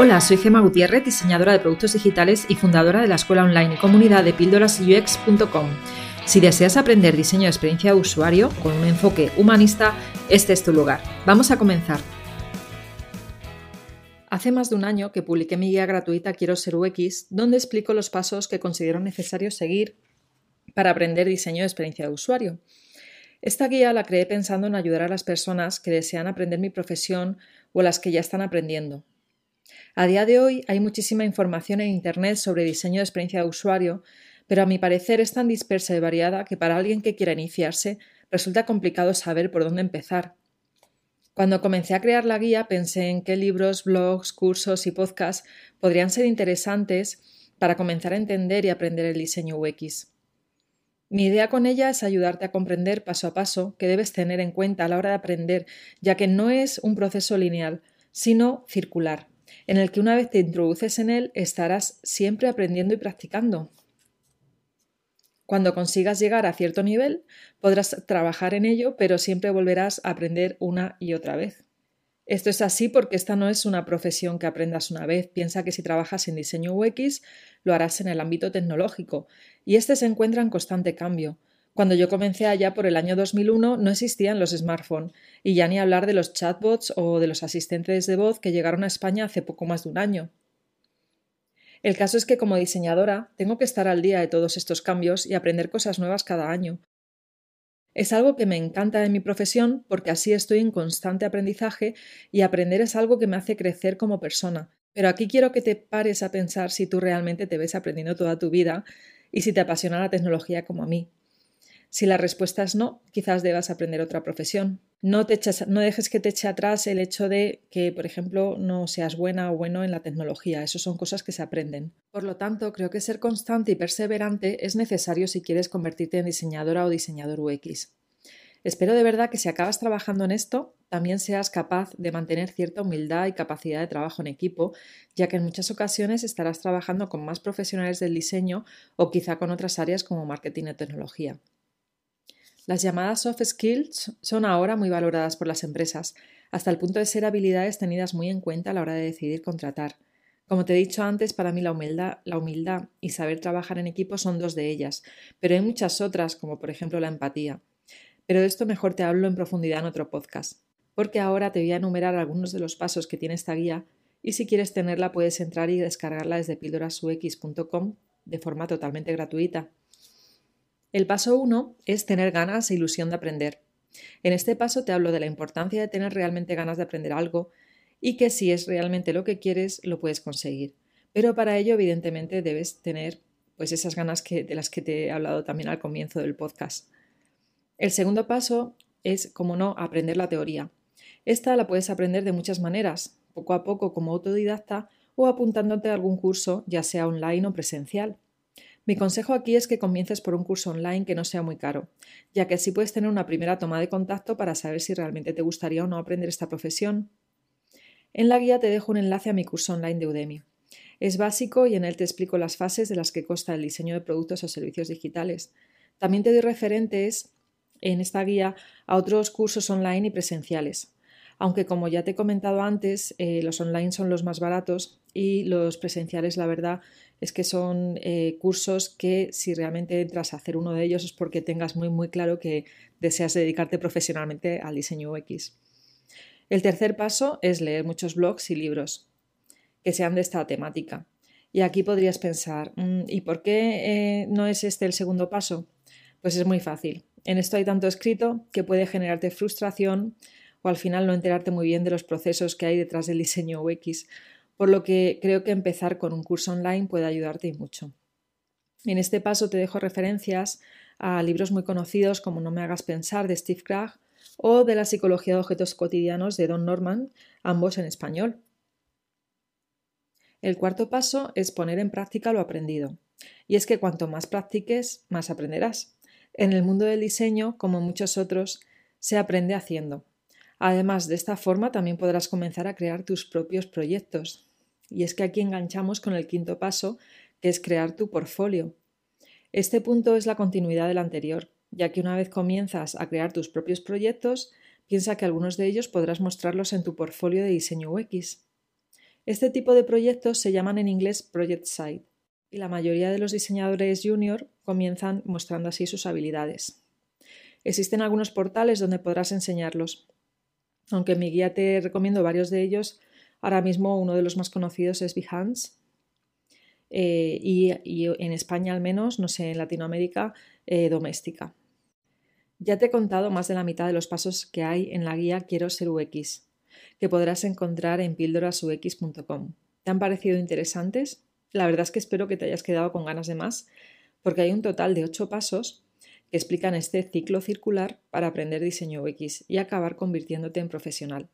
Hola, soy Gema Gutiérrez, diseñadora de productos digitales y fundadora de la escuela online y comunidad de píldorasux.com. Si deseas aprender diseño de experiencia de usuario con un enfoque humanista, este es tu lugar. Vamos a comenzar. Hace más de un año que publiqué mi guía gratuita Quiero ser UX, donde explico los pasos que considero necesarios seguir para aprender diseño de experiencia de usuario. Esta guía la creé pensando en ayudar a las personas que desean aprender mi profesión o las que ya están aprendiendo, a día de hoy hay muchísima información en Internet sobre diseño de experiencia de usuario, pero a mi parecer es tan dispersa y variada que para alguien que quiera iniciarse resulta complicado saber por dónde empezar. Cuando comencé a crear la guía pensé en qué libros, blogs, cursos y podcasts podrían ser interesantes para comenzar a entender y aprender el diseño UX. Mi idea con ella es ayudarte a comprender paso a paso qué debes tener en cuenta a la hora de aprender, ya que no es un proceso lineal, sino circular en el que una vez te introduces en él estarás siempre aprendiendo y practicando. Cuando consigas llegar a cierto nivel, podrás trabajar en ello, pero siempre volverás a aprender una y otra vez. Esto es así porque esta no es una profesión que aprendas una vez. Piensa que si trabajas en diseño UX, lo harás en el ámbito tecnológico, y este se encuentra en constante cambio. Cuando yo comencé allá por el año 2001 no existían los smartphones y ya ni hablar de los chatbots o de los asistentes de voz que llegaron a España hace poco más de un año. El caso es que como diseñadora tengo que estar al día de todos estos cambios y aprender cosas nuevas cada año. Es algo que me encanta de mi profesión porque así estoy en constante aprendizaje y aprender es algo que me hace crecer como persona. Pero aquí quiero que te pares a pensar si tú realmente te ves aprendiendo toda tu vida y si te apasiona la tecnología como a mí. Si la respuesta es no, quizás debas aprender otra profesión. No, te no dejes que te eche atrás el hecho de que, por ejemplo, no seas buena o bueno en la tecnología. Eso son cosas que se aprenden. Por lo tanto, creo que ser constante y perseverante es necesario si quieres convertirte en diseñadora o diseñador UX. Espero de verdad que si acabas trabajando en esto, también seas capaz de mantener cierta humildad y capacidad de trabajo en equipo, ya que en muchas ocasiones estarás trabajando con más profesionales del diseño o quizá con otras áreas como marketing y tecnología. Las llamadas soft skills son ahora muy valoradas por las empresas, hasta el punto de ser habilidades tenidas muy en cuenta a la hora de decidir contratar. Como te he dicho antes, para mí la humildad, y saber trabajar en equipo son dos de ellas, pero hay muchas otras, como por ejemplo la empatía. Pero de esto mejor te hablo en profundidad en otro podcast, porque ahora te voy a enumerar algunos de los pasos que tiene esta guía y si quieres tenerla puedes entrar y descargarla desde píldorasux.com de forma totalmente gratuita. El paso uno es tener ganas e ilusión de aprender. En este paso te hablo de la importancia de tener realmente ganas de aprender algo y que si es realmente lo que quieres, lo puedes conseguir. Pero para ello, evidentemente, debes tener pues esas ganas que, de las que te he hablado también al comienzo del podcast. El segundo paso es, como no, aprender la teoría. Esta la puedes aprender de muchas maneras, poco a poco como autodidacta o apuntándote a algún curso, ya sea online o presencial. Mi consejo aquí es que comiences por un curso online que no sea muy caro, ya que así puedes tener una primera toma de contacto para saber si realmente te gustaría o no aprender esta profesión. En la guía te dejo un enlace a mi curso online de Udemy. Es básico y en él te explico las fases de las que consta el diseño de productos o servicios digitales. También te doy referentes en esta guía a otros cursos online y presenciales. Aunque como ya te he comentado antes, eh, los online son los más baratos y los presenciales, la verdad, es que son eh, cursos que si realmente entras a hacer uno de ellos es porque tengas muy muy claro que deseas dedicarte profesionalmente al diseño UX. El tercer paso es leer muchos blogs y libros que sean de esta temática. Y aquí podrías pensar, mm, ¿y por qué eh, no es este el segundo paso? Pues es muy fácil. En esto hay tanto escrito que puede generarte frustración o al final no enterarte muy bien de los procesos que hay detrás del diseño UX por lo que creo que empezar con un curso online puede ayudarte y mucho. En este paso te dejo referencias a libros muy conocidos como No me hagas pensar de Steve Krag o de la psicología de objetos cotidianos de Don Norman, ambos en español. El cuarto paso es poner en práctica lo aprendido. Y es que cuanto más practiques, más aprenderás. En el mundo del diseño, como muchos otros, se aprende haciendo. Además, de esta forma también podrás comenzar a crear tus propios proyectos, y es que aquí enganchamos con el quinto paso, que es crear tu portfolio. Este punto es la continuidad del anterior, ya que una vez comienzas a crear tus propios proyectos, piensa que algunos de ellos podrás mostrarlos en tu portfolio de diseño UX. Este tipo de proyectos se llaman en inglés Project Site y la mayoría de los diseñadores junior comienzan mostrando así sus habilidades. Existen algunos portales donde podrás enseñarlos. Aunque en mi guía te recomiendo varios de ellos, ahora mismo uno de los más conocidos es Behance. Eh, y, en España al menos, no sé, en Latinoamérica, eh, doméstica. Ya te he contado más de la mitad de los pasos que hay en la guía Quiero ser UX, que podrás encontrar en píldorasux.com. ¿Te han parecido interesantes? La verdad es que espero que te hayas quedado con ganas de más, porque hay un total de ocho pasos que explican este ciclo circular para aprender diseño UX y acabar convirtiéndote en profesional.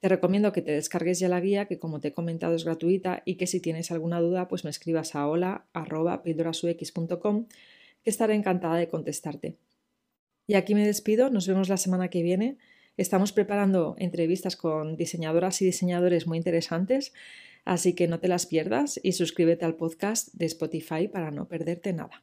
Te recomiendo que te descargues ya la guía, que como te he comentado es gratuita y que si tienes alguna duda, pues me escribas a hola.pildorasux.com, que estaré encantada de contestarte. Y aquí me despido, nos vemos la semana que viene. Estamos preparando entrevistas con diseñadoras y diseñadores muy interesantes, así que no te las pierdas y suscríbete al podcast de Spotify para no perderte nada.